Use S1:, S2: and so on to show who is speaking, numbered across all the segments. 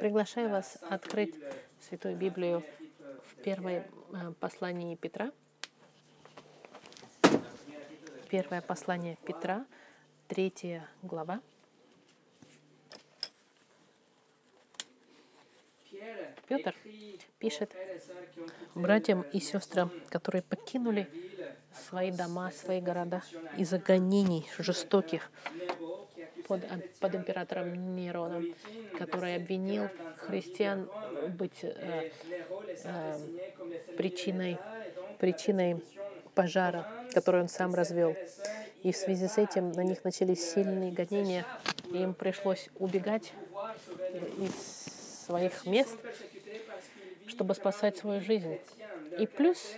S1: Приглашаю вас открыть Святую Библию в первое э, послании Петра. Первое послание Петра, третья глава. Петр пишет братьям и сестрам, которые покинули свои дома, свои города из-за гонений жестоких под, под императором Нероном, который обвинил христиан быть э, э, причиной, причиной пожара, который он сам развел. И в связи с этим на них начались сильные гонения, и им пришлось убегать из своих мест, чтобы спасать свою жизнь. И плюс,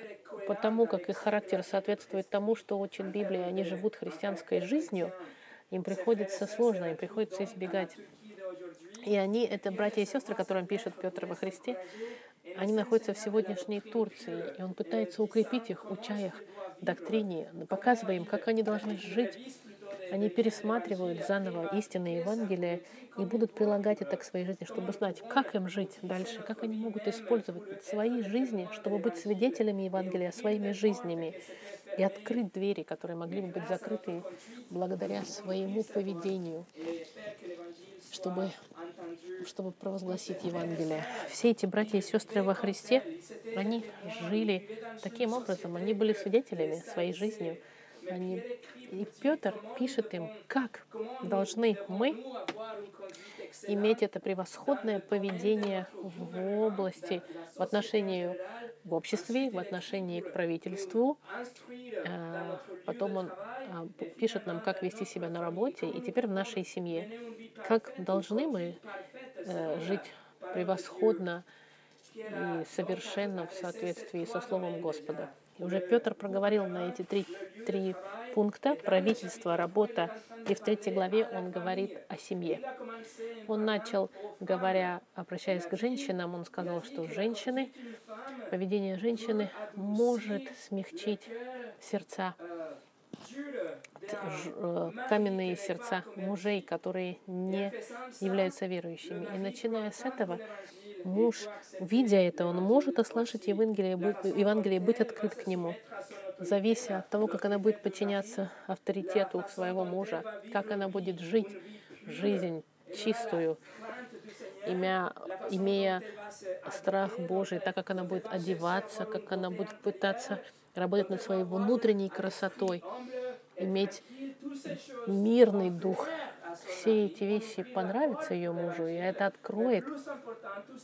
S1: потому как их характер соответствует тому, что учит Библия, они живут христианской жизнью, им приходится сложно, им приходится избегать. И они, это братья и сестры, которым пишет Петр во Христе, они находятся в сегодняшней Турции, и он пытается укрепить их, уча их доктрине, показывая им, как они должны жить. Они пересматривают заново истинные Евангелия и будут прилагать это к своей жизни, чтобы знать, как им жить дальше, как они могут использовать свои жизни, чтобы быть свидетелями Евангелия своими жизнями и открыть двери, которые могли бы быть закрыты благодаря своему поведению, чтобы, чтобы провозгласить Евангелие. Все эти братья и сестры во Христе, они жили таким образом, они были свидетелями своей жизнью. Они... И Петр пишет им, как должны мы иметь это превосходное поведение в области, в отношении в обществе, в отношении к правительству. Э, потом он э, пишет нам, как вести себя на работе, и теперь в нашей семье. Как должны мы э, жить превосходно и совершенно в соответствии со Словом Господа. И уже Петр проговорил на эти три, три пункта правительство, работа. И в третьей главе он говорит о семье. Он начал, говоря, обращаясь к женщинам, он сказал, что женщины, поведение женщины может смягчить сердца э, каменные сердца мужей, которые не являются верующими. И начиная с этого, муж, видя это, он может ослышать Евангелие, Евангелие быть открыт к нему, завися от того, как она будет подчиняться авторитету своего мужа, как она будет жить жизнь чистую, имя, имея страх Божий, так как она будет одеваться, как она будет пытаться работать над своей внутренней красотой, иметь мирный дух, все эти вещи понравятся ее мужу, и это откроет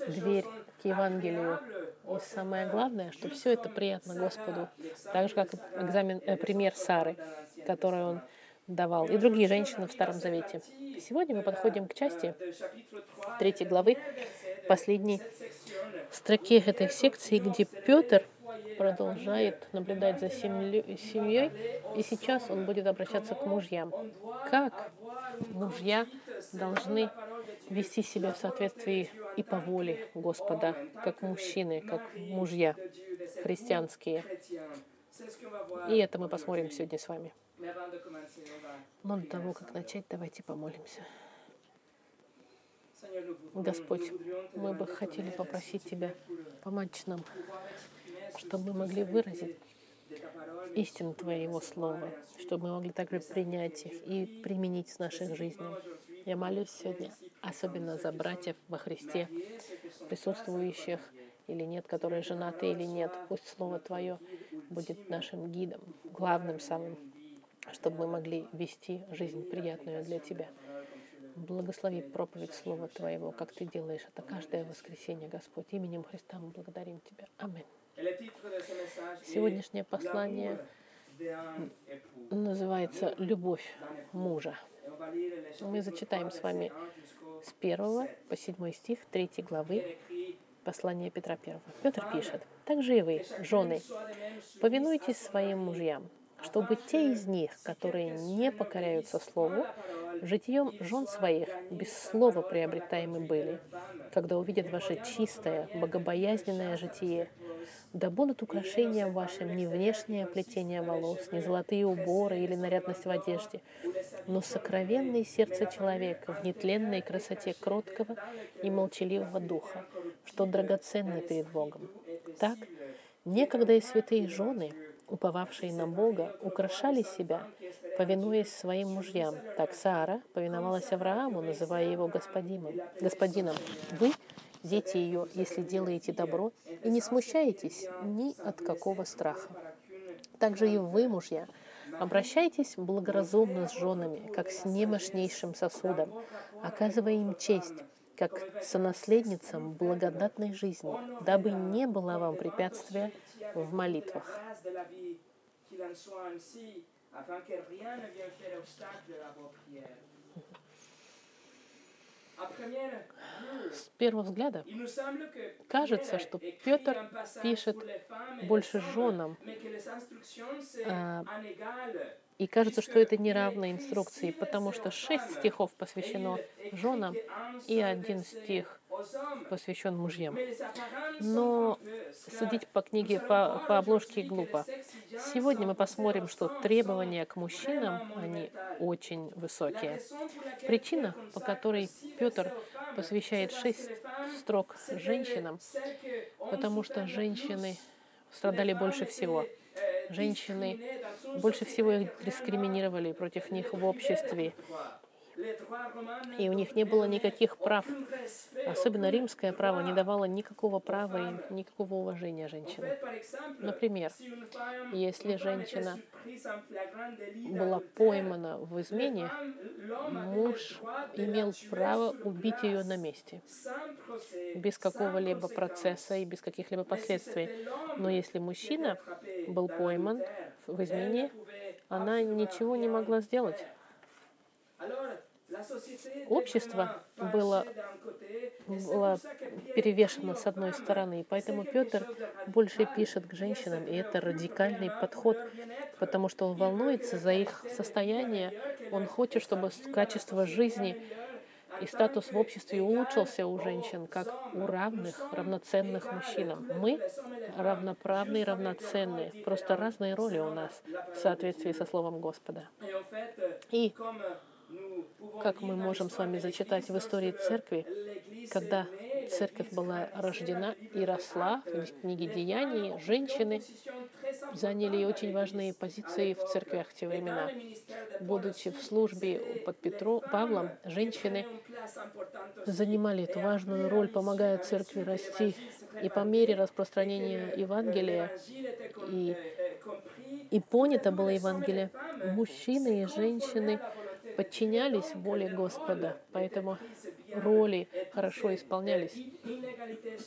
S1: дверь к Евангелию. И самое главное, что все это приятно Господу. Так же, как экзамен, э, пример Сары, который он давал, и другие женщины в Старом Завете. Сегодня мы подходим к части третьей главы, последней строке этой секции, где Петр продолжает наблюдать за семьей, и сейчас он будет обращаться к мужьям. Как мужья должны вести себя в соответствии и по воле Господа, как мужчины, как мужья христианские. И это мы посмотрим сегодня с вами. Но до того, как начать, давайте помолимся. Господь, мы бы хотели попросить Тебя помочь нам, чтобы мы могли выразить истину Твоего Слова, чтобы мы могли также принять их и применить в наших жизнях. Я молюсь сегодня особенно за братьев во Христе, присутствующих или нет, которые женаты или нет. Пусть Слово Твое будет нашим гидом, главным самым, чтобы мы могли вести жизнь приятную для Тебя. Благослови проповедь Слова Твоего, как Ты делаешь это каждое воскресенье, Господь. Именем Христа мы благодарим Тебя. Аминь. Сегодняшнее послание называется «Любовь мужа». Мы зачитаем с вами с 1 по 7 стих 3 главы послания Петра 1. Петр пишет, «Также и вы, жены, повинуйтесь своим мужьям, чтобы те из них, которые не покоряются Слову, Житием жен своих без слова приобретаемы были, когда увидят ваше чистое, богобоязненное житие. Да будут украшением вашим не внешнее плетение волос, не золотые уборы или нарядность в одежде, но сокровенное сердце человека в нетленной красоте кроткого и молчаливого духа, что драгоценно перед Богом. Так, некогда и святые жены, уповавшие на Бога, украшали себя, повинуясь своим мужьям. Так Сара повиновалась Аврааму, называя его господином. господином. Вы дети ее, если делаете добро, и не смущаетесь ни от какого страха. Также и вы, мужья, обращайтесь благоразумно с женами, как с немощнейшим сосудом, оказывая им честь, как сонаследницам благодатной жизни, дабы не было вам препятствия в молитвах. С первого взгляда кажется, что Петр пишет больше женам, а, и кажется, что это неравные инструкции, потому что шесть стихов посвящено женам и один стих посвящен мужьям. Но судить по книге, по, по обложке глупо. Сегодня мы посмотрим, что требования к мужчинам, они очень высокие. Причина, по которой Петр посвящает шесть строк женщинам, потому что женщины страдали больше всего. Женщины больше всего их дискриминировали против них в обществе и у них не было никаких прав. Особенно римское право не давало никакого права и никакого уважения женщинам. Например, если женщина была поймана в измене, муж имел право убить ее на месте, без какого-либо процесса и без каких-либо последствий. Но если мужчина был пойман в измене, она ничего не могла сделать. Общество было, было перевешено с одной стороны, и поэтому Петр больше пишет к женщинам, и это радикальный подход, потому что он волнуется за их состояние, он хочет, чтобы качество жизни и статус в обществе улучшился у женщин, как у равных, равноценных мужчинам. Мы равноправные, равноценные, просто разные роли у нас в соответствии со Словом Господа. И как мы можем с вами зачитать в истории церкви, когда церковь была рождена и росла, в книге Деяний, женщины заняли очень важные позиции в церквях в те времена. Будучи в службе под Петру, Павлом, женщины занимали эту важную роль, помогая церкви расти. И по мере распространения Евангелия и, и понято было Евангелие, мужчины и женщины подчинялись воле Господа, поэтому роли хорошо исполнялись.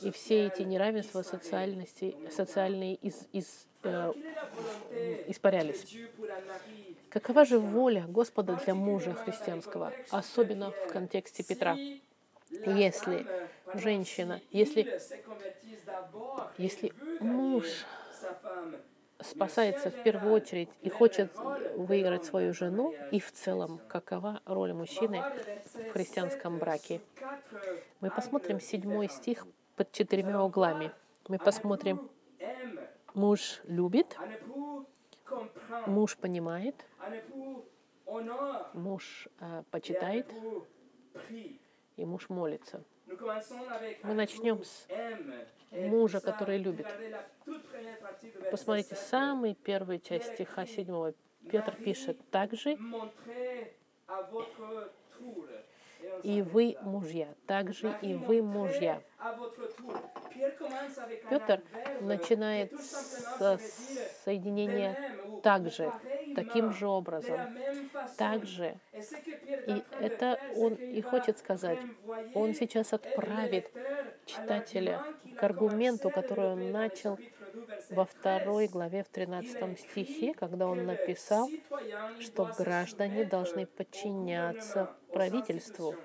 S1: И все эти неравенства социальности, социальные из, из, э, испарялись. Какова же воля Господа для мужа христианского, особенно в контексте Петра? Если женщина, если, если муж спасается в первую очередь и хочет выиграть свою жену, и в целом, какова роль мужчины в христианском браке. Мы посмотрим седьмой стих под четырьмя углами. Мы посмотрим, муж любит, муж понимает, муж э, почитает, и муж молится. Мы начнем с мужа, который любит. Посмотрите, самый первый часть стиха 7 Петр пишет также и вы мужья, также и вы мужья. Петр начинает с соединения также, таким же образом, также. И это он и хочет сказать. Он сейчас отправит читателя к аргументу, который он начал во второй главе, в 13 стихе, когда он написал, что граждане должны подчиняться правительству.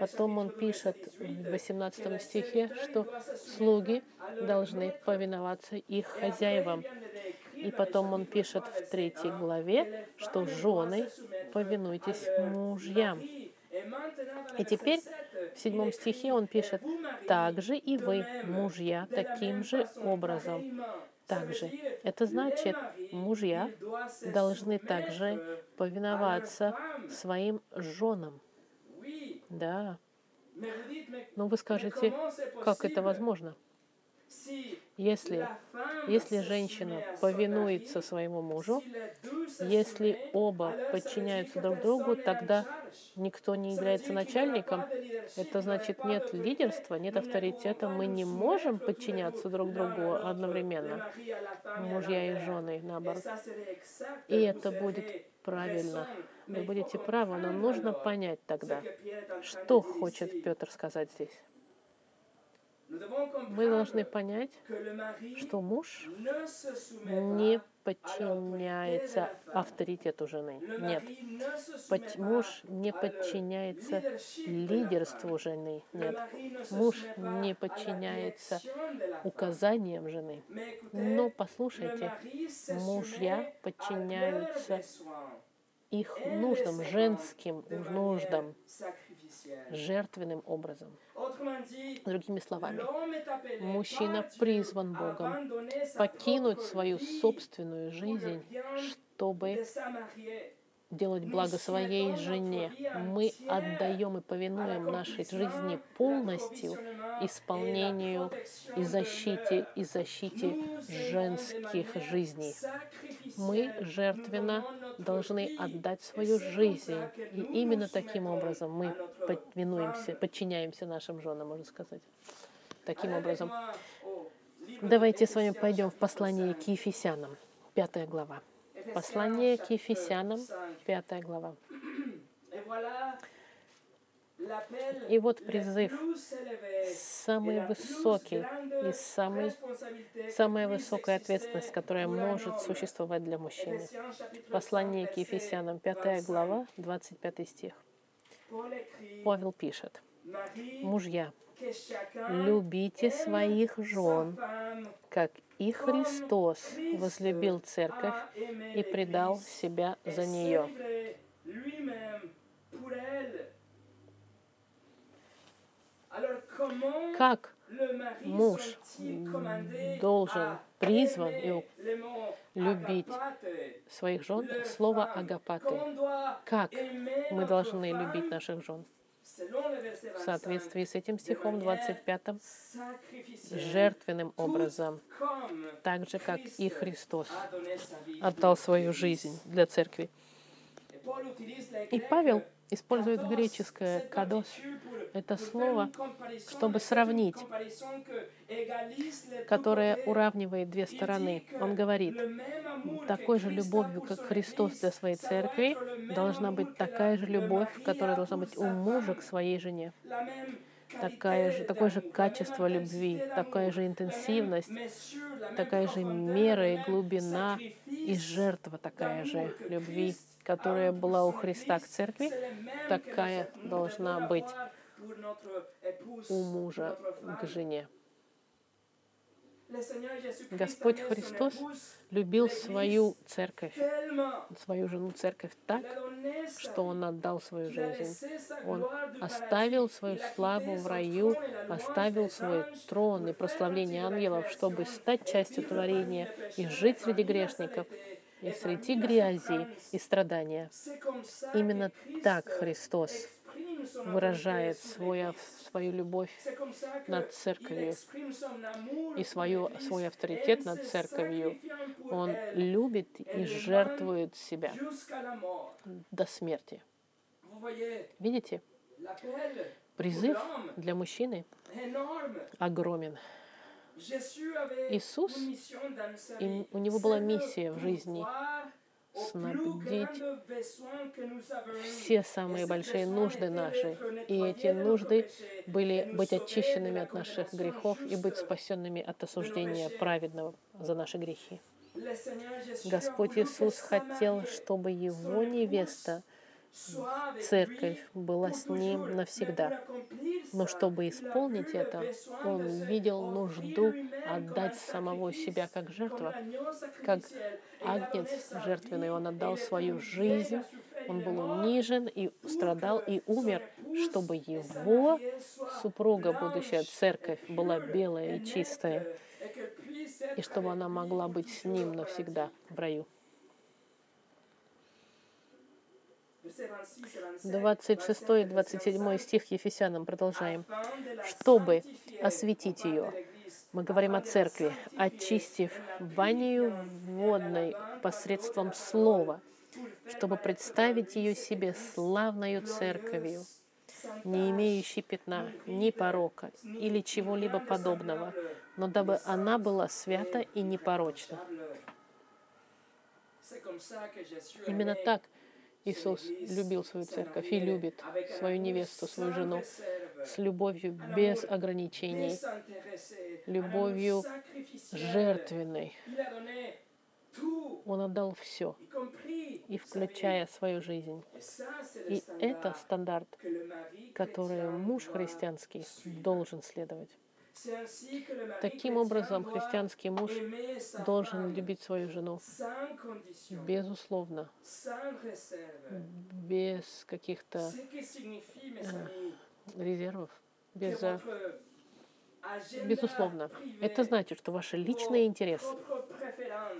S1: Потом он пишет в 18 стихе, что слуги должны повиноваться их хозяевам. И потом он пишет в третьей главе, что жены, повинуйтесь мужьям. И теперь в седьмом стихе он пишет, «Также и вы, мужья, таким же образом». Также. Это значит, мужья должны также повиноваться своим женам. Да. Но вы скажете, как это возможно? Если, если женщина повинуется своему мужу, если оба подчиняются друг другу, тогда никто не является начальником. Это значит, нет лидерства, нет авторитета. Мы не можем подчиняться друг другу одновременно, мужья и жены, наоборот. И это будет правильно. Вы будете правы, но нужно понять тогда, что хочет Петр сказать здесь. Мы должны понять, что муж не подчиняется авторитету жены. Нет. Муж не подчиняется лидерству жены. Нет. Муж не подчиняется указаниям жены. Но послушайте, мужья подчиняются их нуждам, женским нуждам, жертвенным образом. Другими словами, мужчина призван Богом покинуть свою собственную жизнь, чтобы делать благо своей жене. Мы отдаем и повинуем нашей жизни полностью исполнению и защите, и защите женских жизней. Мы жертвенно должны отдать свою жизнь. И именно таким образом мы повинуемся, подчиняемся нашим женам, можно сказать. Таким образом. Давайте с вами пойдем в послание к Ефесянам, пятая глава. Послание к Ефесянам, пятая глава. И вот призыв самый высокий и самый, самая высокая ответственность, которая может существовать для мужчины. Послание к Ефесянам, 5 глава, 25 стих. Павел пишет, «Мужья, любите своих жен, как и Христос возлюбил церковь и предал себя за нее. Как муж должен, призван и любить своих жен, слово агапаты. Как мы должны любить наших жен? в соответствии с этим стихом 25 жертвенным образом, так же, как и Христос отдал свою жизнь для церкви. И Павел использует греческое «кадос». Это слово, чтобы сравнить, которое уравнивает две стороны. Он говорит, такой же любовью, как Христос для своей церкви, должна быть такая же любовь, которая должна быть у мужа к своей жене такая же, такое же качество любви, такая же интенсивность, такая же мера и глубина и жертва такая же любви, которая была у Христа к церкви, такая должна быть у мужа к жене. Господь Христос любил свою церковь, свою жену церковь так, что Он отдал свою жизнь. Он оставил свою славу в раю, оставил свой трон и прославление ангелов, чтобы стать частью творения и жить среди грешников, и среди грязи и страдания. Именно так Христос выражает свою, свою любовь над церковью и свою, свой авторитет над церковью. Он любит и жертвует себя до смерти. Видите? Призыв для мужчины огромен. Иисус, и у него была миссия в жизни снабдить все самые большие нужды наши. И эти нужды были быть очищенными от наших грехов и быть спасенными от осуждения праведного за наши грехи. Господь Иисус хотел, чтобы Его невеста церковь была с ним навсегда. Но чтобы исполнить это, он видел нужду отдать самого себя как жертва, как агнец жертвенный. Он отдал свою жизнь, он был унижен и страдал и умер, чтобы его супруга, будущая церковь, была белая и чистая, и чтобы она могла быть с ним навсегда в раю. 26 и 27 стих Ефесянам продолжаем. «Чтобы осветить ее, мы говорим о церкви, очистив банию водной посредством слова, чтобы представить ее себе славною церковью, не имеющей пятна, ни порока или чего-либо подобного, но дабы она была свята и непорочна. Именно так Иисус любил свою церковь и любит свою невесту, свою жену с любовью без ограничений, любовью жертвенной. Он отдал все, и включая свою жизнь. И это стандарт, который муж христианский должен следовать. Таким образом, христианский муж должен любить свою жену безусловно, без каких-то э, резервов, без э, Безусловно. Это значит, что ваши личные интересы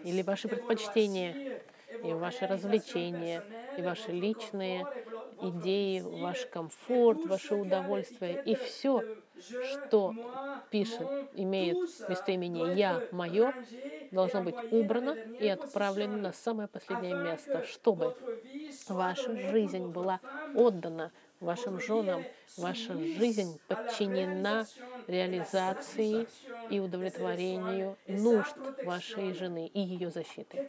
S1: или ваши предпочтения, и ваши развлечения, и ваши личные идеи, ваш комфорт, ваше удовольствие, и все, что пишет, имеет местоимение «я», «моё», должно быть убрано и отправлено на самое последнее место, чтобы ваша жизнь была отдана вашим женам, ваша жизнь подчинена реализации и удовлетворению нужд вашей жены и ее защиты.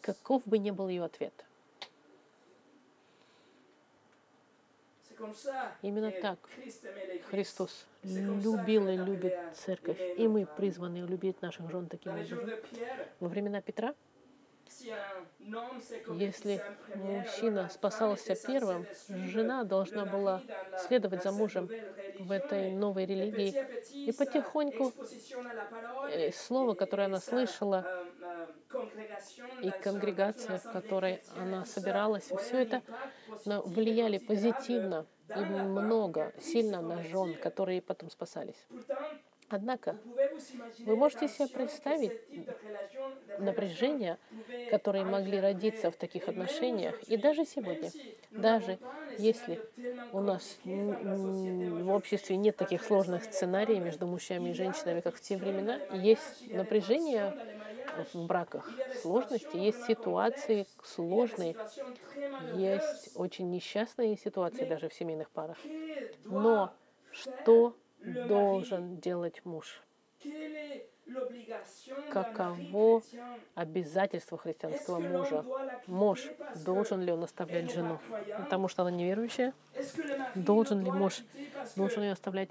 S1: Каков бы ни был ее ответ – Именно так. Христос любил и любит церковь, и мы призваны любить наших жен таким образом. Во времена Петра, если мужчина спасался первым, жена должна была следовать за мужем в этой новой религии. И потихоньку э, слово, которое она слышала, и конгрегация, в которой она собиралась, все это влияли позитивно и много, сильно на жен, которые потом спасались. Однако вы можете себе представить напряжение, которые могли родиться в таких отношениях, и даже сегодня, даже если у нас в обществе нет таких сложных сценариев между мужчинами и женщинами, как в те времена, есть напряжение в браках, сложности, есть ситуации сложные, есть очень несчастные ситуации даже в семейных парах. Но что должен делать муж? Каково обязательство христианского мужа? Муж, должен ли он оставлять жену, потому что она неверующая? Должен ли муж, должен ее оставлять,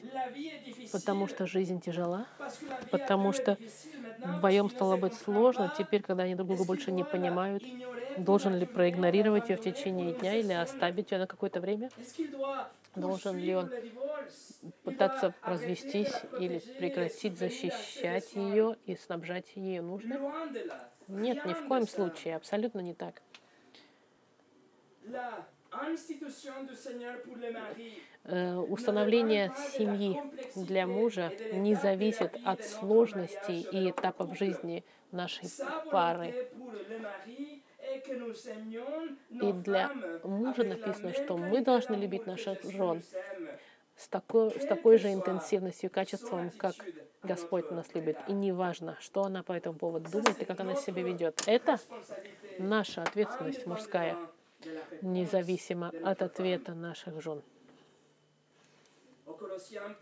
S1: потому что жизнь тяжела? Потому что вдвоем стало быть сложно, теперь, когда они друг друга больше не понимают, должен ли проигнорировать ее в течение дня или оставить ее на какое-то время? Должен ли он пытаться развестись или прекратить защищать ее и снабжать ее нужды? Нет, ни в коем случае, абсолютно не так. Э, установление семьи для мужа не зависит от сложностей и этапов жизни нашей пары. И для мужа написано, что мы должны любить наших жен с такой, с такой же интенсивностью и качеством, как Господь нас любит. И не важно, что она по этому поводу думает и как она себя ведет. Это наша ответственность мужская, независимо от ответа наших жен.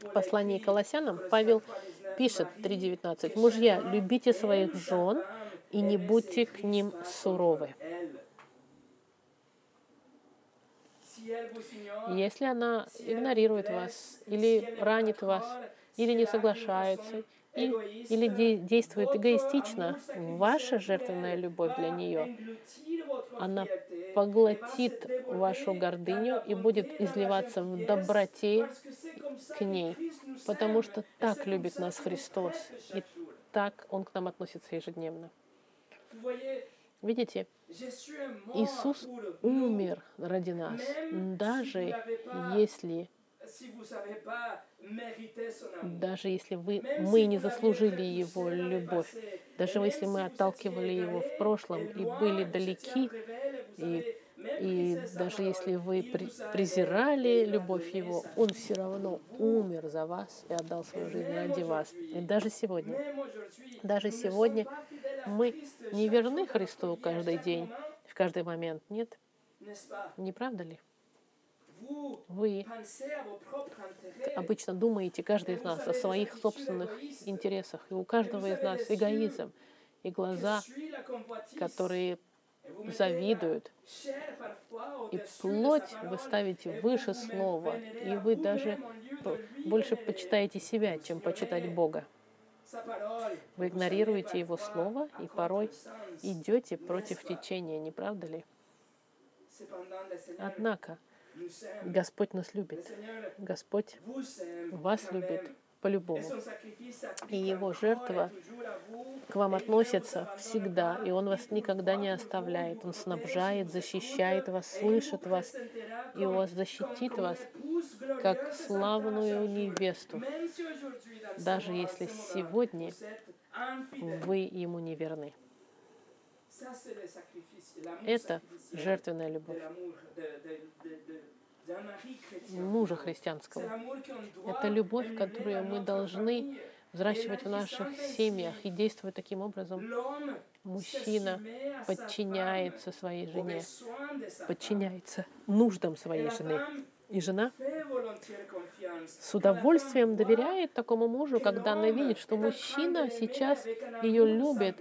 S1: В послании к Колоссянам Павел пишет 3.19. «Мужья, любите своих жен и не будьте к ним суровы». Если она игнорирует вас, или ранит вас, или не соглашается, и, или де, действует эгоистично, ваша жертвенная любовь для нее, она поглотит вашу гордыню и будет изливаться в доброте к ней, потому что так любит нас Христос, и так Он к нам относится ежедневно. Видите, Иисус умер ради нас, даже если даже если вы, мы не заслужили Его любовь, даже если мы отталкивали Его в прошлом и были далеки, и, и даже если вы презирали любовь Его, Он все равно умер за вас и отдал свою жизнь ради вас. И даже сегодня, даже сегодня мы не верны Христу каждый день, в каждый момент, нет? Не правда ли? Вы обычно думаете, каждый из нас, о своих собственных интересах. И у каждого из нас эгоизм и глаза, которые завидуют. И плоть вы ставите выше слова, и вы даже больше почитаете себя, чем почитать Бога. Вы игнорируете Его Слово и порой идете против течения, не правда ли? Однако, Господь нас любит. Господь вас любит по-любому. И Его жертва к вам относится всегда, и Он вас никогда не оставляет. Он снабжает, защищает вас, слышит вас, и Он защитит вас, как славную невесту, даже если сегодня вы Ему не верны. Это жертвенная любовь. мужа христианского. Это любовь, которую мы должны взращивать в наших семьях и действовать таким образом. Мужчина подчиняется своей жене, подчиняется нуждам своей жены. И жена с удовольствием доверяет такому мужу, когда она видит, что мужчина сейчас ее любит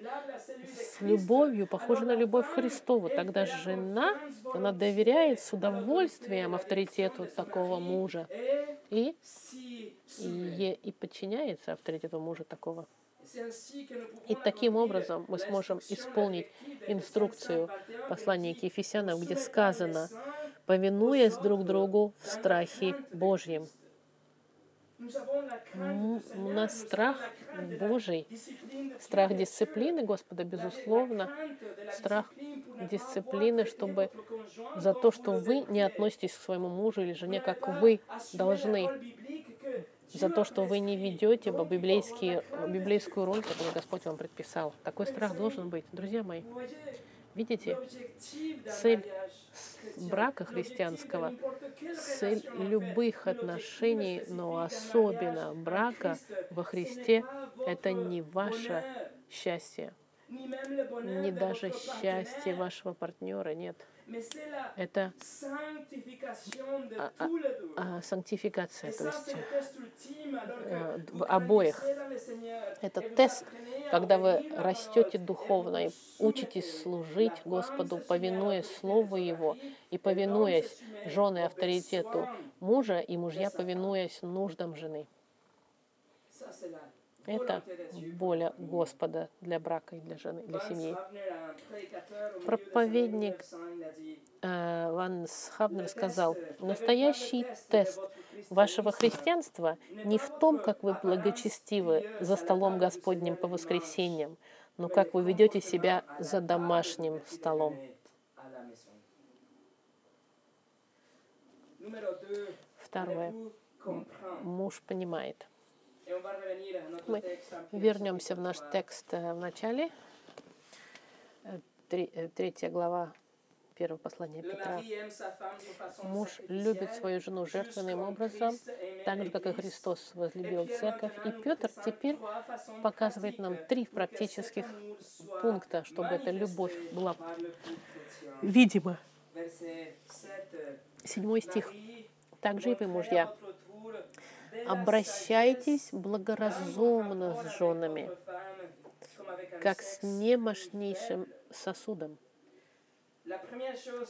S1: с любовью, похожей на любовь Христову. Тогда жена, она доверяет с удовольствием авторитету такого мужа и, и, и подчиняется авторитету мужа такого. И таким образом мы сможем исполнить инструкцию послания к Ефесянам, где сказано, повинуясь друг другу в страхе Божьем. У нас страх Божий, страх дисциплины Господа, безусловно, страх дисциплины, чтобы за то, что вы не относитесь к своему мужу или жене, как вы должны, за то, что вы не ведете библейские, библейскую роль, которую Господь вам предписал. Такой страх должен быть. Друзья мои, видите, цель брака христианского, цель любых отношений, но особенно брака во Христе, это не ваше счастье, не даже счастье вашего партнера, нет. Это а, а, сантификация, то есть э, обоих. Это тест, когда вы растете духовно и учитесь служить Господу, повинуясь Слову Его и повинуясь жены авторитету мужа и мужья, повинуясь нуждам жены. Это воля Господа для брака и для жены, для семьи. Проповедник э, Ван Схабнер сказал, настоящий тест вашего христианства не в том, как вы благочестивы за столом Господним по воскресеньям, но как вы ведете себя за домашним столом. Второе. Муж понимает. Мы вернемся в наш текст э, в начале, э, э, третья глава первого послания Петра. Муж любит свою жену жертвенным образом, так же, как и Христос возлюбил церковь. И Петр теперь показывает нам три практических пункта, чтобы эта любовь была видима. Седьмой стих. Также и вы, мужья, Обращайтесь благоразумно с женами, как с немощнейшим сосудом.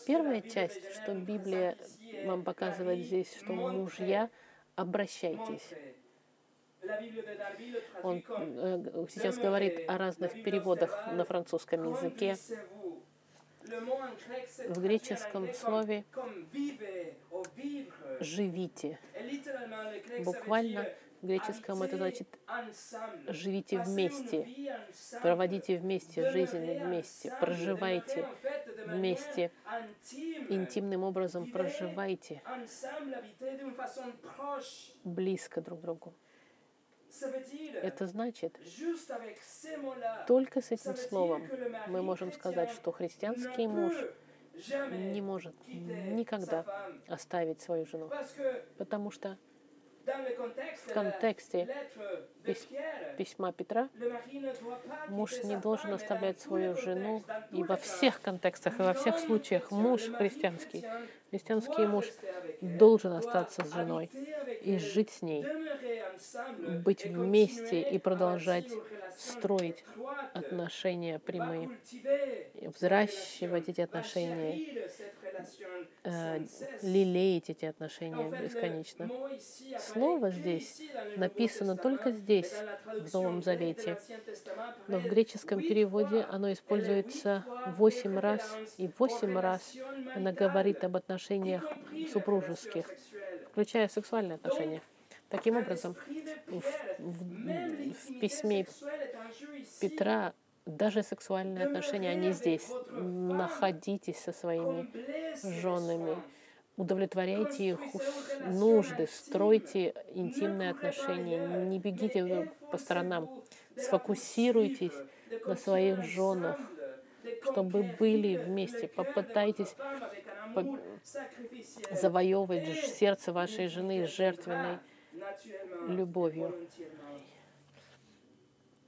S1: Первая часть, что Библия вам показывает здесь, что мужья, обращайтесь. Он э, сейчас говорит о разных переводах на французском языке. В греческом слове «живите». Буквально в греческом это значит «живите вместе», «проводите вместе жизнь вместе», «проживайте вместе», интимным образом проживайте близко друг к другу. Это значит, только с этим словом мы можем сказать, что христианский муж не может никогда оставить свою жену, потому что в контексте письма Петра муж не должен оставлять свою жену, и во всех контекстах, и во всех случаях муж христианский, христианский муж должен остаться с женой и жить с ней, быть вместе и продолжать строить отношения прямые, взращивать эти отношения, э, лелеять эти отношения бесконечно. Слово здесь написано только здесь, в Новом Завете, но в греческом переводе оно используется восемь раз, и восемь раз она говорит об отношениях супружеских, включая сексуальные отношения. Таким образом, в, в, в письме Петра даже сексуальные отношения, они здесь. Находитесь со своими женами, удовлетворяйте их нужды, стройте интимные отношения, не бегите по сторонам, сфокусируйтесь на своих женах, чтобы были вместе. Попытайтесь завоевывать сердце вашей жены жертвенной любовью.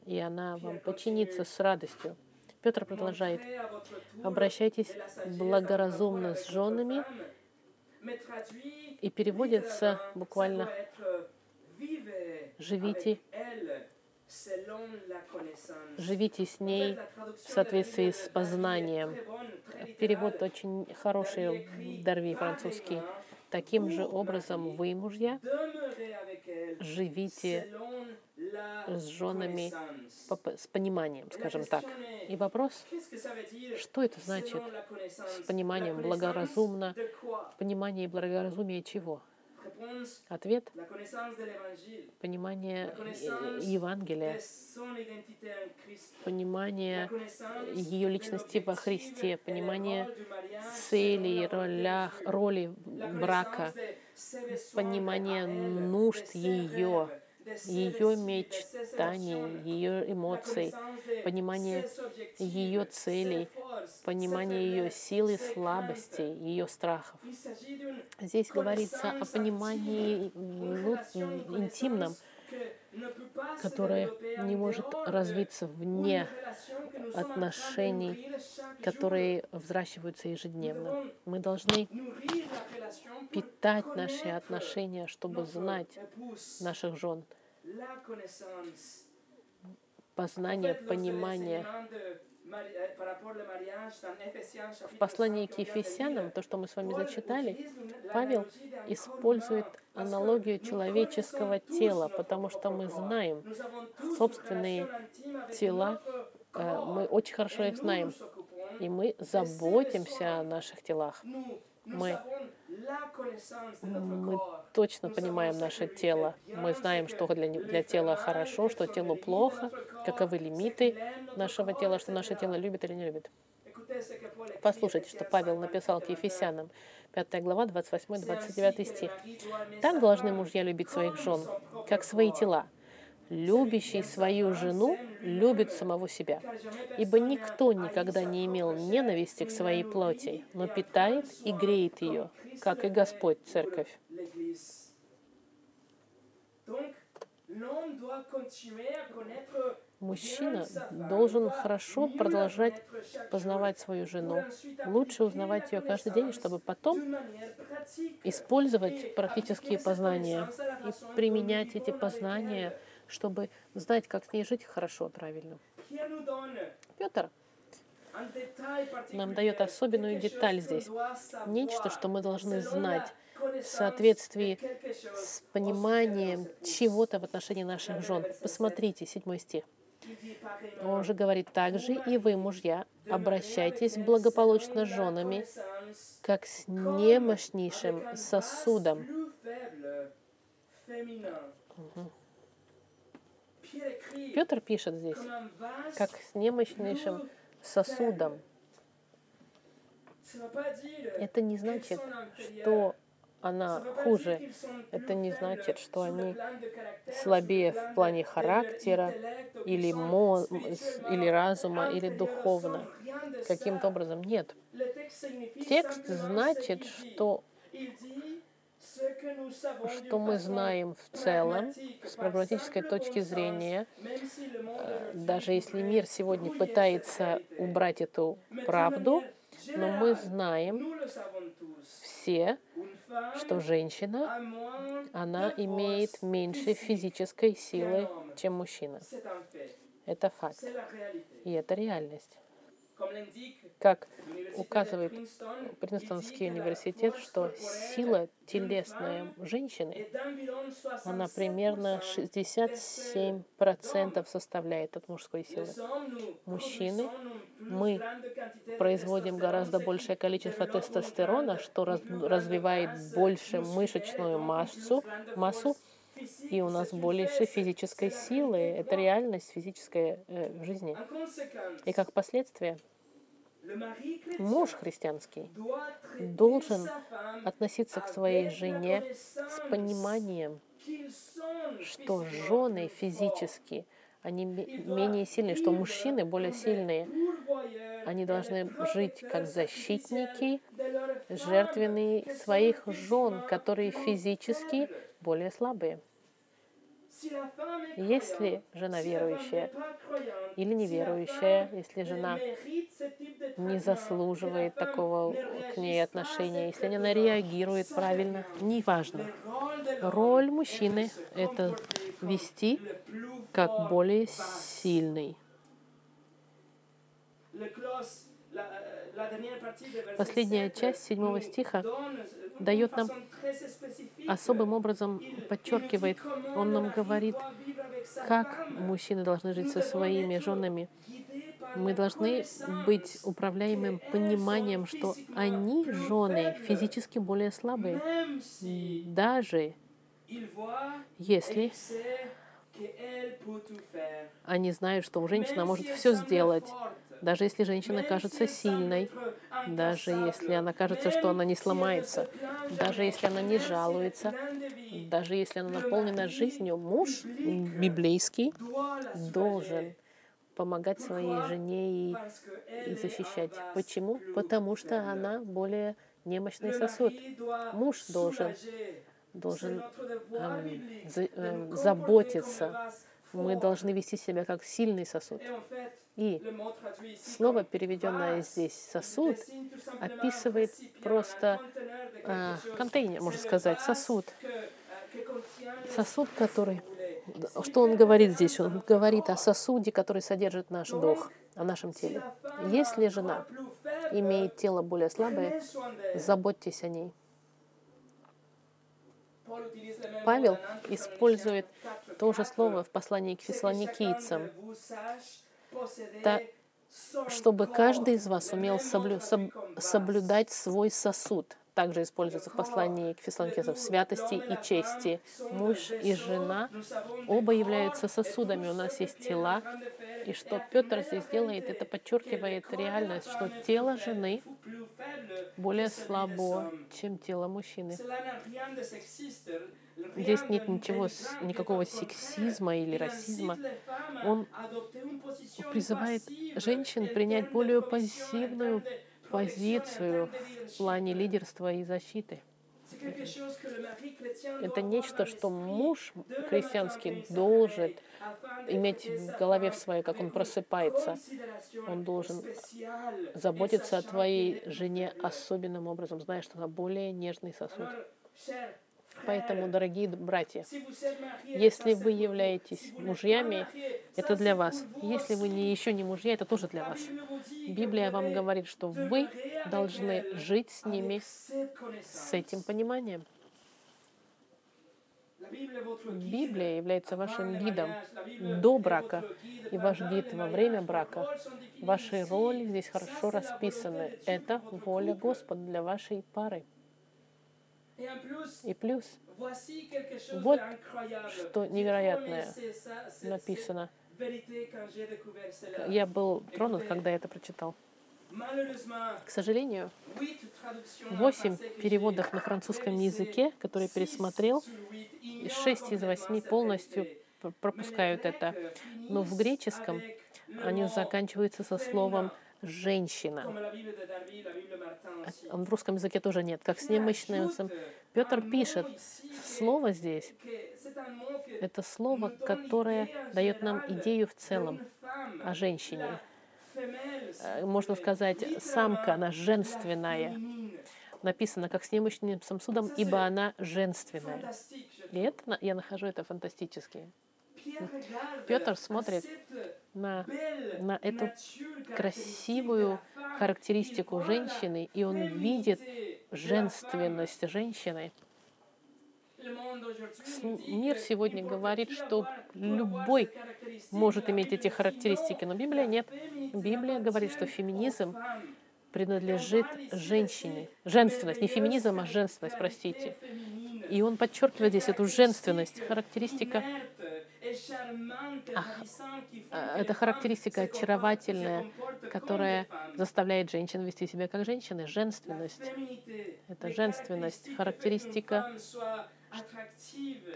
S1: И она вам подчинится с радостью. Петр продолжает. Обращайтесь благоразумно с женами. И переводится буквально «живите Живите с ней в соответствии с познанием. Перевод очень хороший, Дарви французский. Таким же образом вы, мужья, живите с женами с пониманием, скажем так. И вопрос, что это значит? с пониманием благоразумно, понимание и благоразумие чего? Ответ — понимание Евангелия, понимание ее личности во Христе, понимание целей, ролях, роли брака, понимание нужд ее, ее мечтаний, ее эмоций, понимание ее целей, понимание ее силы, слабости, ее страхов. Здесь говорится о понимании ну, интимном, которое не может развиться вне отношений, которые взращиваются ежедневно. Мы должны питать наши отношения, чтобы знать наших жен. Познание, понимание. В послании к Ефесянам, то, что мы с вами зачитали, Павел использует аналогию человеческого тела, потому что мы знаем собственные тела, э, мы очень хорошо их знаем, и мы заботимся о наших телах. Мы мы точно понимаем наше тело. Мы знаем, что для, для тела хорошо, что телу плохо, каковы лимиты нашего тела, что наше тело любит или не любит. Послушайте, что Павел написал к Ефесянам, 5 глава, 28-29 стих. «Так должны мужья любить своих жен, как свои тела любящий свою жену любит самого себя. Ибо никто никогда не имел ненависти к своей плоти, но питает и греет ее, как и Господь Церковь. Мужчина должен хорошо продолжать познавать свою жену, лучше узнавать ее каждый день, чтобы потом использовать практические познания и применять эти познания чтобы знать, как с ней жить хорошо, правильно. Петр нам дает особенную деталь здесь. Нечто, что мы должны знать в соответствии с пониманием чего-то в отношении наших жен. Посмотрите, седьмой стих. Он же говорит, также и вы, мужья, обращайтесь благополучно с женами, как с немощнейшим сосудом. Петр пишет здесь, как с немощнейшим сосудом. Это не значит, что она хуже. Это не значит, что они слабее в плане характера или, мо, или разума, или духовно. Каким-то образом. Нет. Текст значит, что что мы знаем в целом, с прагматической точки зрения, э, даже если мир сегодня пытается убрать эту правду, но мы знаем все, что женщина, она имеет меньше физической силы, чем мужчина. Это факт. И это реальность. Как указывает Принстонский университет, что сила телесная женщины, она примерно 67% составляет от мужской силы. Мужчины, мы производим гораздо большее количество тестостерона, что развивает больше мышечную массу, массу и у нас больше физической силы. Это реальность физическая э, жизни. И как последствие, муж христианский должен относиться к своей жене с пониманием, что жены физически, они менее сильные, что мужчины более сильные. Они должны жить как защитники, жертвенные своих жен, которые физически более слабые. Если жена верующая или неверующая, если жена не заслуживает такого к ней отношения, если она реагирует правильно, неважно. Роль мужчины — это вести как более сильный. Последняя часть седьмого стиха дает нам особым образом подчеркивает, он нам говорит, как мужчины должны жить со своими женами. Мы должны быть управляемым пониманием, что они, жены, физически более слабые. Даже если они знают, что женщина может все сделать, даже если женщина кажется сильной, даже если она кажется, что она не сломается, даже если она не жалуется, даже если она наполнена жизнью, муж библейский должен помогать своей жене и, и защищать. Почему? Потому что она более немощный сосуд. Муж должен, должен эм, за, эм, заботиться. Мы должны вести себя как сильный сосуд. И слово, переведенное здесь «сосуд», описывает просто э, контейнер, можно сказать, сосуд. Сосуд, который... Что он говорит здесь? Он говорит о сосуде, который содержит наш дух, о нашем теле. Если жена имеет тело более слабое, заботьтесь о ней. Павел использует то же слово в послании к фессалоникийцам чтобы каждый из вас умел соблю, соб, соблюдать свой сосуд. Также используется в послании к фессалоникийцам святости и чести. Муж и жена оба являются сосудами. У нас есть тела. И что Петр здесь делает, это подчеркивает реальность, что тело жены более слабо, чем тело мужчины. Здесь нет ничего, никакого сексизма или расизма. Он призывает женщин принять более пассивную позицию в плане лидерства и защиты. Это нечто, что муж христианский должен иметь в голове в своей, как он просыпается. Он должен заботиться о твоей жене особенным образом, зная, что она более нежный сосуд. Поэтому, дорогие братья, если вы являетесь мужьями, это для вас. Если вы не, еще не мужья, это тоже для вас. Библия вам говорит, что вы должны жить с ними с этим пониманием. Библия является вашим гидом до брака и ваш гид во время брака. Ваши роли здесь хорошо расписаны. Это воля Господа для вашей пары. И плюс, вот что невероятное написано. Я был тронут, когда я это прочитал. К сожалению, восемь переводов на французском языке, которые пересмотрел, шесть из восьми полностью пропускают это. Но в греческом они заканчиваются со словом «женщина». А в русском языке тоже нет. Как с немощным. Петр пишет, слово здесь — это слово, которое дает нам идею в целом о женщине. Э, можно сказать, самка, она женственная. Написано, как с немощным самсудом, ибо она женственная. И это, я нахожу это фантастически. Петр смотрит на, на эту красивую характеристику женщины, и он видит женственность женщины. Мир сегодня говорит, что любой может иметь эти характеристики, но Библия нет. Библия говорит, что феминизм принадлежит женщине. Женственность, не феминизм, а женственность, простите. И он подчеркивает здесь эту женственность, характеристика а, это характеристика очаровательная, которая заставляет женщин вести себя как женщины. Женственность. Это женственность, характеристика,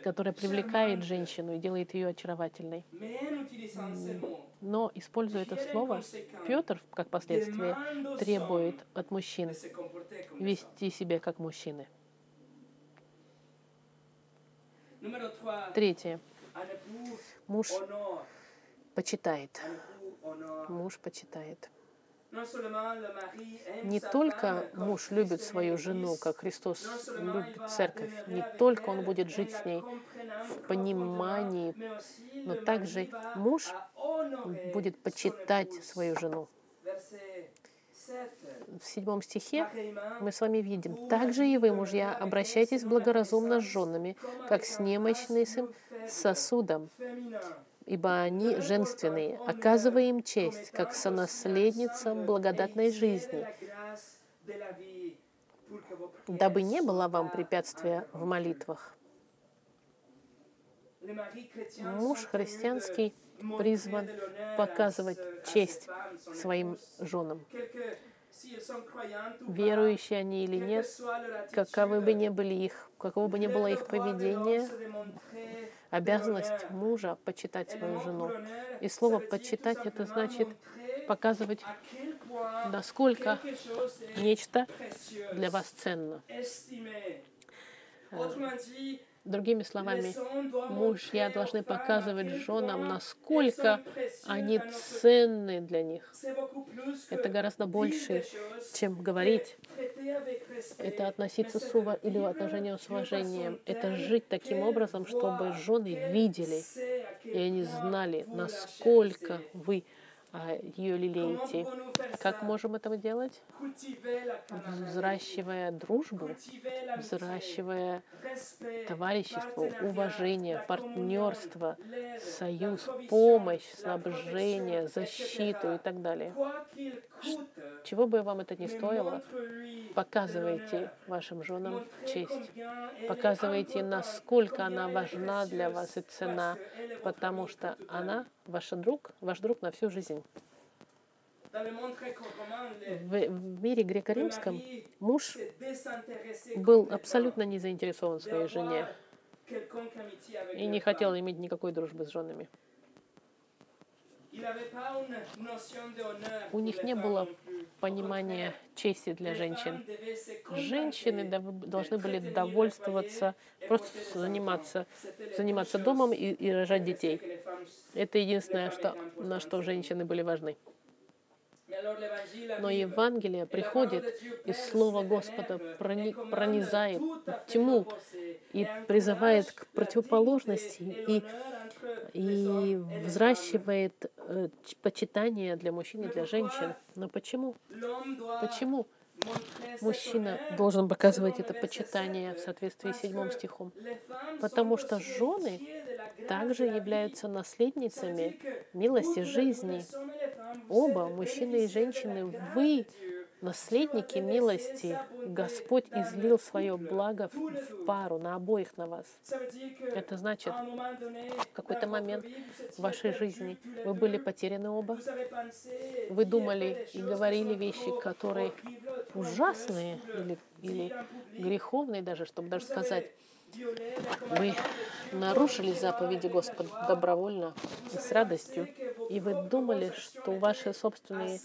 S1: которая привлекает женщину и делает ее очаровательной. Но, используя это слово, Петр, как последствие, требует от мужчин вести себя как мужчины. Третье. Муж почитает. Муж почитает. Не только муж любит свою жену, как Христос любит церковь, не только он будет жить с ней в понимании, но также муж будет почитать свою жену. В седьмом стихе мы с вами видим, «Также и вы, мужья, обращайтесь благоразумно с женами, как с немощным сосудом, ибо они женственные, оказывая им честь, как сонаследницам благодатной жизни, дабы не было вам препятствия в молитвах. Муж христианский призван показывать честь своим женам. Верующие они или нет, каковы бы ни были их, каково бы ни было их поведение, обязанность мужа почитать свою жену. И слово «почитать» — это значит показывать, насколько нечто для вас ценно. Другими словами, мужья должны показывать женам, насколько они ценны для них. Это гораздо больше, чем говорить. Это относиться с ув... или отношением с уважением. Это жить таким образом, чтобы жены видели, и они знали, насколько вы ее лелеете. Как можем этого делать? Взращивая дружбу, взращивая товарищество, уважение, партнерство, союз, помощь, снабжение, защиту и так далее. Чего бы вам это ни стоило, показывайте вашим женам честь. Показывайте, насколько она важна для вас и цена, потому что она ваш друг, ваш друг на всю жизнь. В, в мире греко-римском муж был абсолютно не заинтересован своей жене и не хотел иметь никакой дружбы с женами. У них не было понимания чести для женщин. Женщины должны были довольствоваться, просто заниматься, заниматься домом и, и рожать детей. Это единственное, что, на что женщины были важны. Но Евангелие приходит, и Слово Господа пронизает тьму и призывает к противоположности и, и взращивает э, почитание для мужчин и для женщин. Но почему? Почему Мужчина должен показывать это почитание в соответствии с седьмым стихом, потому что жены также являются наследницами милости жизни. Оба, мужчины и женщины, вы наследники милости. Господь излил свое благо в пару, на обоих на вас. Это значит, в какой-то момент в вашей жизни вы были потеряны оба. Вы думали и говорили вещи, которые ужасные или, или греховные даже, чтобы даже сказать, вы нарушили заповеди Господа добровольно и с радостью, и вы думали, что ваши собственные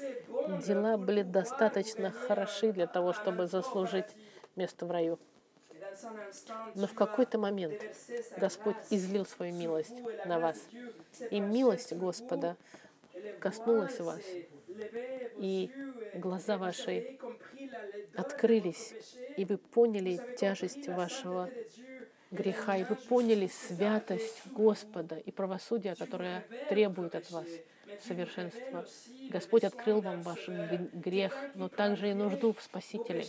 S1: дела были достаточно хороши для того, чтобы заслужить место в раю. Но в какой-то момент Господь излил свою милость на вас. И милость Господа коснулась вас. И глаза ваши открылись, и вы поняли тяжесть вашего греха, и вы поняли святость Господа и правосудие, которое требует от вас совершенства. Господь открыл вам ваш грех, но также и нужду в Спасителе.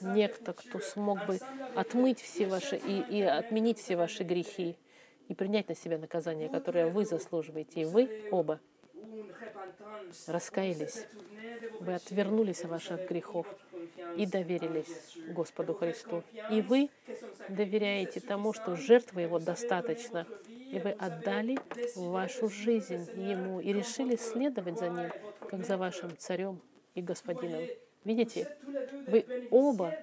S1: Некто, кто смог бы отмыть все ваши и, и отменить все ваши грехи и принять на себя наказание, которое вы заслуживаете. И вы оба раскаялись, вы отвернулись от ваших грехов и доверились Господу Христу. И вы доверяете тому, что жертвы Его достаточно, и вы отдали вашу жизнь Ему и решили следовать за Ним, как за вашим царем и господином. Видите, вы оба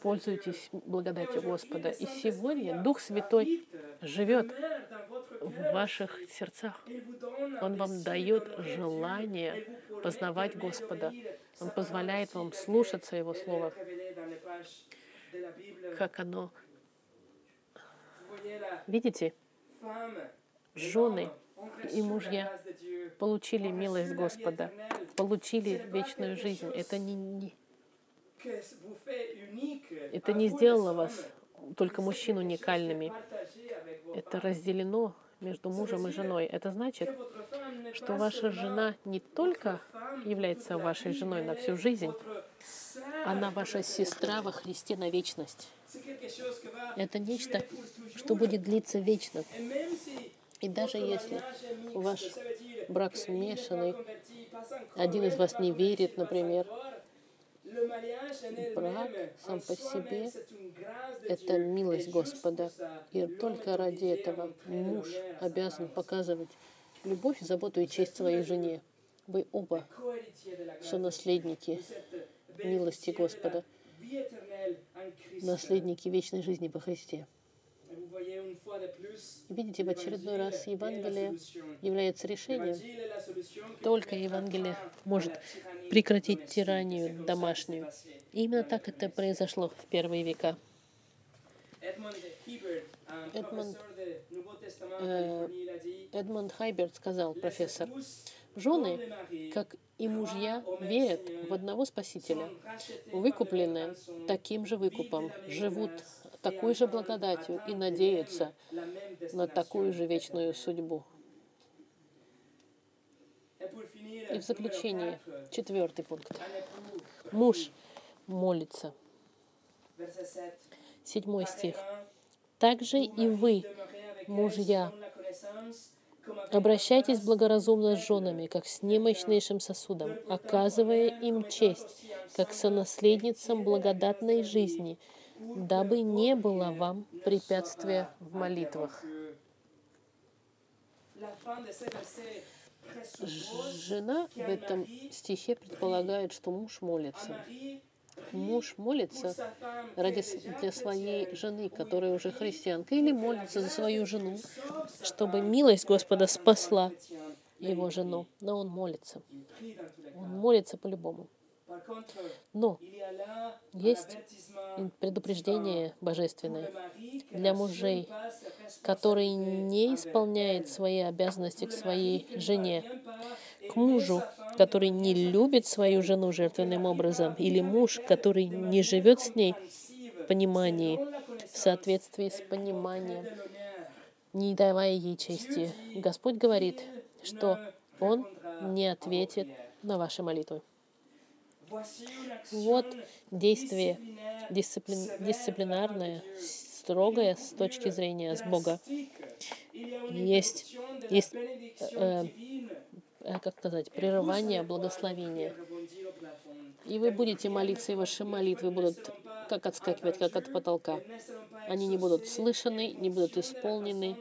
S1: пользуетесь благодатью Господа. И сегодня Дух Святой живет в ваших сердцах. Он вам дает желание познавать Господа. Он позволяет вам слушаться Его Слова, как оно. Видите, жены и мужья получили милость Господа, получили вечную жизнь. Это не, не, это не сделало вас только мужчин уникальными. Это разделено между мужем и женой. Это значит, что ваша жена не только является вашей женой на всю жизнь, она ваша сестра во Христе на вечность. Это нечто, что будет длиться вечно. И даже если ваш брак смешанный, один из вас не верит, например, брак сам по себе — это милость Господа. И только ради этого муж обязан показывать любовь, заботу и честь своей жене. Вы оба сонаследники милости Господа, наследники вечной жизни по Христе. Видите, в очередной раз Евангелие является решением. Только Евангелие может прекратить тиранию домашнюю. И именно так это произошло в первые века. Э, Эдмонд Хайберт сказал, профессор, жены, как и мужья, верят в одного Спасителя, выкупленные таким же выкупом, живут такой же благодатью и надеются на такую же вечную судьбу. И в заключение, четвертый пункт. Муж молится. Седьмой стих. «Также и вы, мужья, обращайтесь благоразумно с женами, как с немощнейшим сосудом, оказывая им честь, как сонаследницам благодатной жизни, дабы не было вам препятствия в молитвах. Жена в этом стихе предполагает, что муж молится. Муж молится ради, для своей жены, которая уже христианка, или молится за свою жену, чтобы милость Господа спасла его жену. Но он молится. Он молится по-любому. Но есть предупреждение божественное для мужей, который не исполняет свои обязанности к своей жене, к мужу, который не любит свою жену жертвенным образом, или муж, который не живет с ней в понимании, в соответствии с пониманием, не давая ей чести. Господь говорит, что Он не ответит на ваши молитвы. Вот действие дисциплин, дисциплинарное, строгое с точки зрения с Бога. Есть, есть э, как сказать, прерывание благословения. И вы будете молиться, и ваши молитвы будут как отскакивать, как от потолка. Они не будут слышаны, не будут исполнены,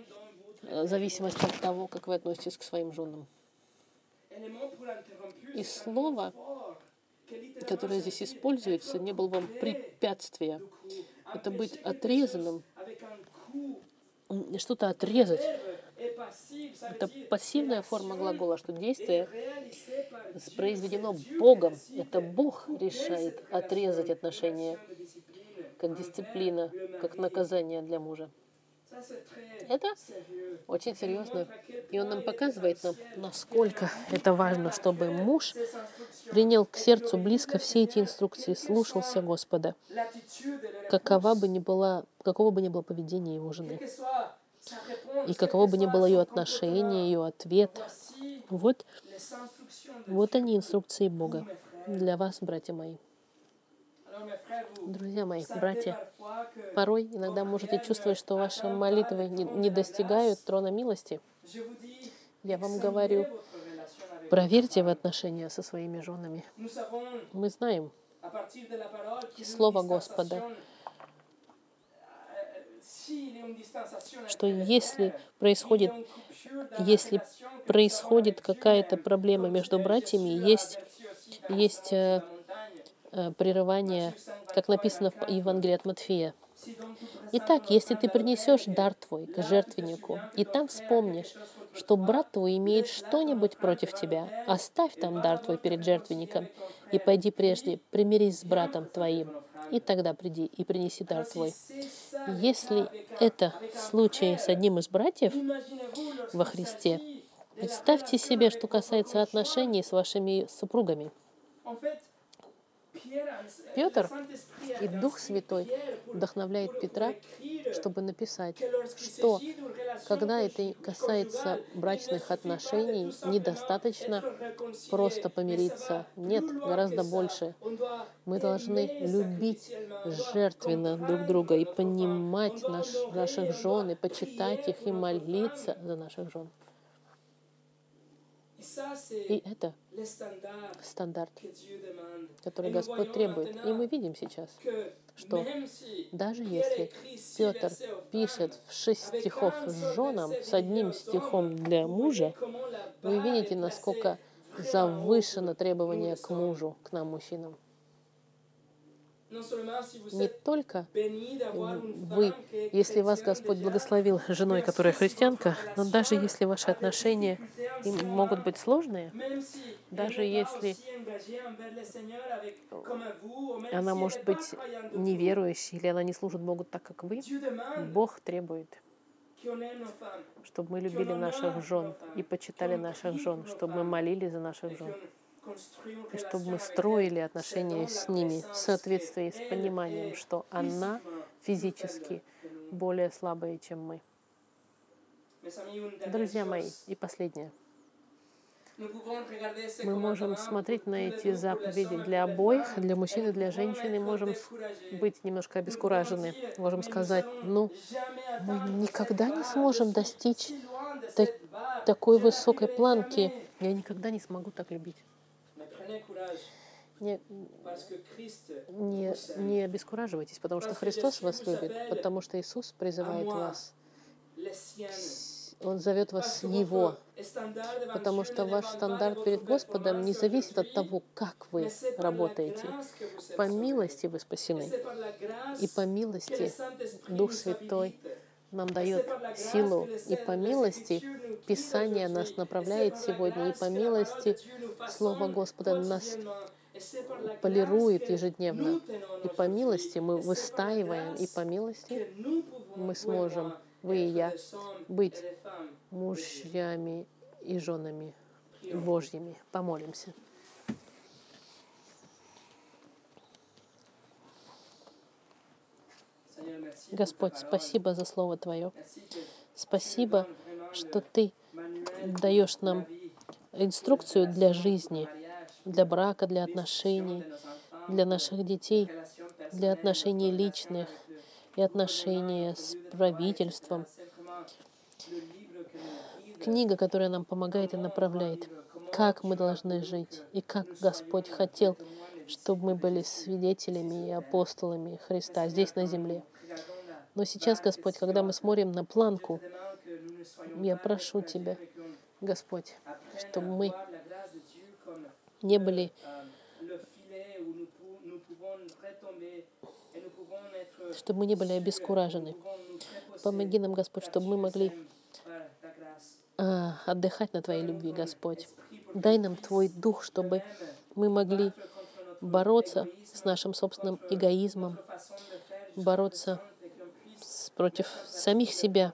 S1: в зависимости от того, как вы относитесь к своим женам. И слово, которое здесь используется, не было вам препятствия. Это быть отрезанным, что-то отрезать. Это пассивная форма глагола, что действие произведено Богом. Это Бог решает отрезать отношения как дисциплина, как наказание для мужа. Это очень серьезно. И он нам показывает нам, насколько это важно, чтобы муж принял к сердцу близко все эти инструкции, слушался Господа, какова бы ни была, какого бы ни было поведение его жены, и каково бы ни было ее отношение, ее ответ. Вот, вот они, инструкции Бога для вас, братья мои. Друзья мои, братья, порой иногда можете чувствовать, что ваши молитвы не достигают трона милости. Я вам говорю, проверьте в отношения со своими женами. Мы знаем Слово Господа, что если происходит, если происходит какая-то проблема между братьями, есть, есть э, Э, прерывание, как написано в Евангелии от Матфея. Итак, если ты принесешь дар твой к жертвеннику, и там вспомнишь, что брат твой имеет что-нибудь против тебя, оставь там дар твой перед жертвенником, и пойди прежде, примирись с братом твоим, и тогда приди и принеси дар твой. Если это случай с одним из братьев во Христе, представьте себе, что касается отношений с вашими супругами. Петр и Дух Святой вдохновляет Петра, чтобы написать, что когда это касается брачных отношений, недостаточно просто помириться. Нет, гораздо больше. Мы должны любить жертвенно друг друга и понимать наш, наших жен, и почитать их, и молиться за наших жен. И это стандарт, который Господь требует. И мы видим сейчас, что даже если Петр пишет в шесть стихов с женам, с одним стихом для мужа, вы видите, насколько завышено требование к мужу, к нам, мужчинам не только вы, если вас Господь благословил женой, которая христианка, но даже если ваши отношения могут быть сложные, даже если она может быть неверующей или она не служит Богу так, как вы, Бог требует, чтобы мы любили наших жен и почитали наших жен, чтобы мы молили за наших жен и чтобы мы строили отношения с ними в соответствии с пониманием, что она физически более слабая, чем мы. Друзья мои, и последнее. Мы можем смотреть на эти заповеди для обоих, для мужчин и для женщин, и можем быть немножко обескуражены. Можем сказать, ну, мы никогда не сможем достичь так, такой высокой планки. Я никогда не смогу так любить. Не, не, не обескураживайтесь, потому что Христос вас любит, потому что Иисус призывает вас. Он зовет вас Его, потому что ваш стандарт перед Господом не зависит от того, как вы работаете. По милости вы спасены, и по милости Дух Святой нам дает силу, и по милости Писание нас направляет сегодня, и по милости Слово Господа нас полирует ежедневно. И по милости мы выстаиваем, и по милости мы сможем, вы и я, быть мужьями и женами Божьими. Помолимся. Господь, спасибо за Слово Твое. Спасибо, что Ты даешь нам инструкцию для жизни, для брака, для отношений, для наших детей, для отношений личных и отношений с правительством. Книга, которая нам помогает и направляет, как мы должны жить и как Господь хотел, чтобы мы были свидетелями и апостолами Христа здесь на земле. Но сейчас, Господь, когда мы смотрим на планку, я прошу Тебя, Господь, чтобы мы не были чтобы мы не были обескуражены. Помоги нам, Господь, чтобы мы могли а, отдыхать на Твоей любви, Господь. Дай нам Твой дух, чтобы мы могли бороться с нашим собственным эгоизмом, бороться с, против самих себя,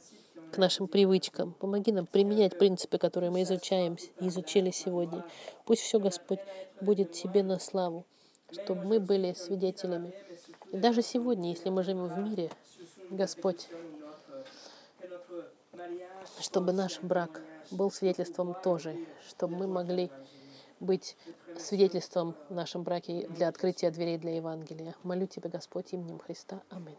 S1: к нашим привычкам. Помоги нам применять принципы, которые мы изучаем, изучили сегодня. Пусть все, Господь, будет Тебе на славу, чтобы мы были свидетелями. И даже сегодня, если мы живем в мире, Господь, чтобы наш брак был свидетельством тоже, чтобы мы могли быть свидетельством в нашем браке для открытия дверей для Евангелия. Молю Тебя, Господь, именем Христа. Аминь.